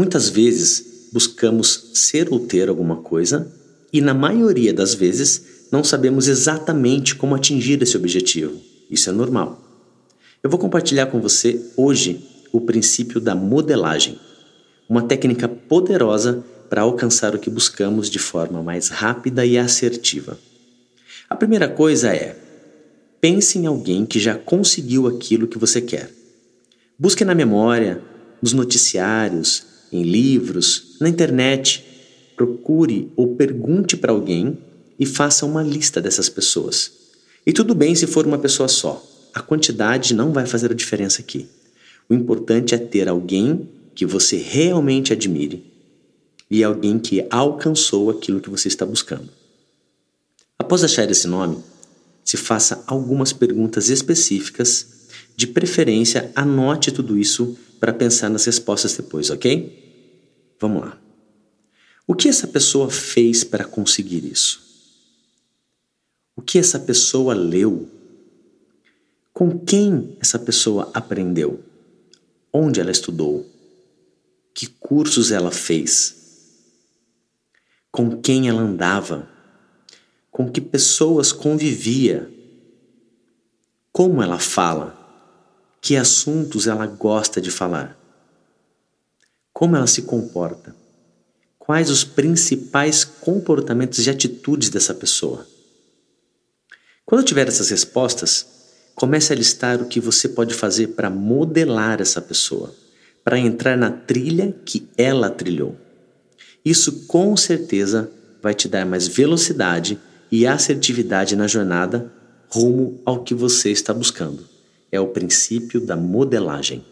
Muitas vezes buscamos ser ou ter alguma coisa e, na maioria das vezes, não sabemos exatamente como atingir esse objetivo. Isso é normal. Eu vou compartilhar com você hoje o princípio da modelagem, uma técnica poderosa para alcançar o que buscamos de forma mais rápida e assertiva. A primeira coisa é: pense em alguém que já conseguiu aquilo que você quer. Busque na memória, nos noticiários, em livros, na internet. Procure ou pergunte para alguém e faça uma lista dessas pessoas. E tudo bem se for uma pessoa só. A quantidade não vai fazer a diferença aqui. O importante é ter alguém que você realmente admire e alguém que alcançou aquilo que você está buscando. Após achar esse nome, se faça algumas perguntas específicas. De preferência, anote tudo isso para pensar nas respostas depois, ok? Vamos lá. O que essa pessoa fez para conseguir isso? O que essa pessoa leu? Com quem essa pessoa aprendeu? Onde ela estudou? Que cursos ela fez? Com quem ela andava? Com que pessoas convivia? Como ela fala? Que assuntos ela gosta de falar? Como ela se comporta? Quais os principais comportamentos e atitudes dessa pessoa? Quando tiver essas respostas, Comece a listar o que você pode fazer para modelar essa pessoa, para entrar na trilha que ela trilhou. Isso com certeza vai te dar mais velocidade e assertividade na jornada rumo ao que você está buscando. É o princípio da modelagem.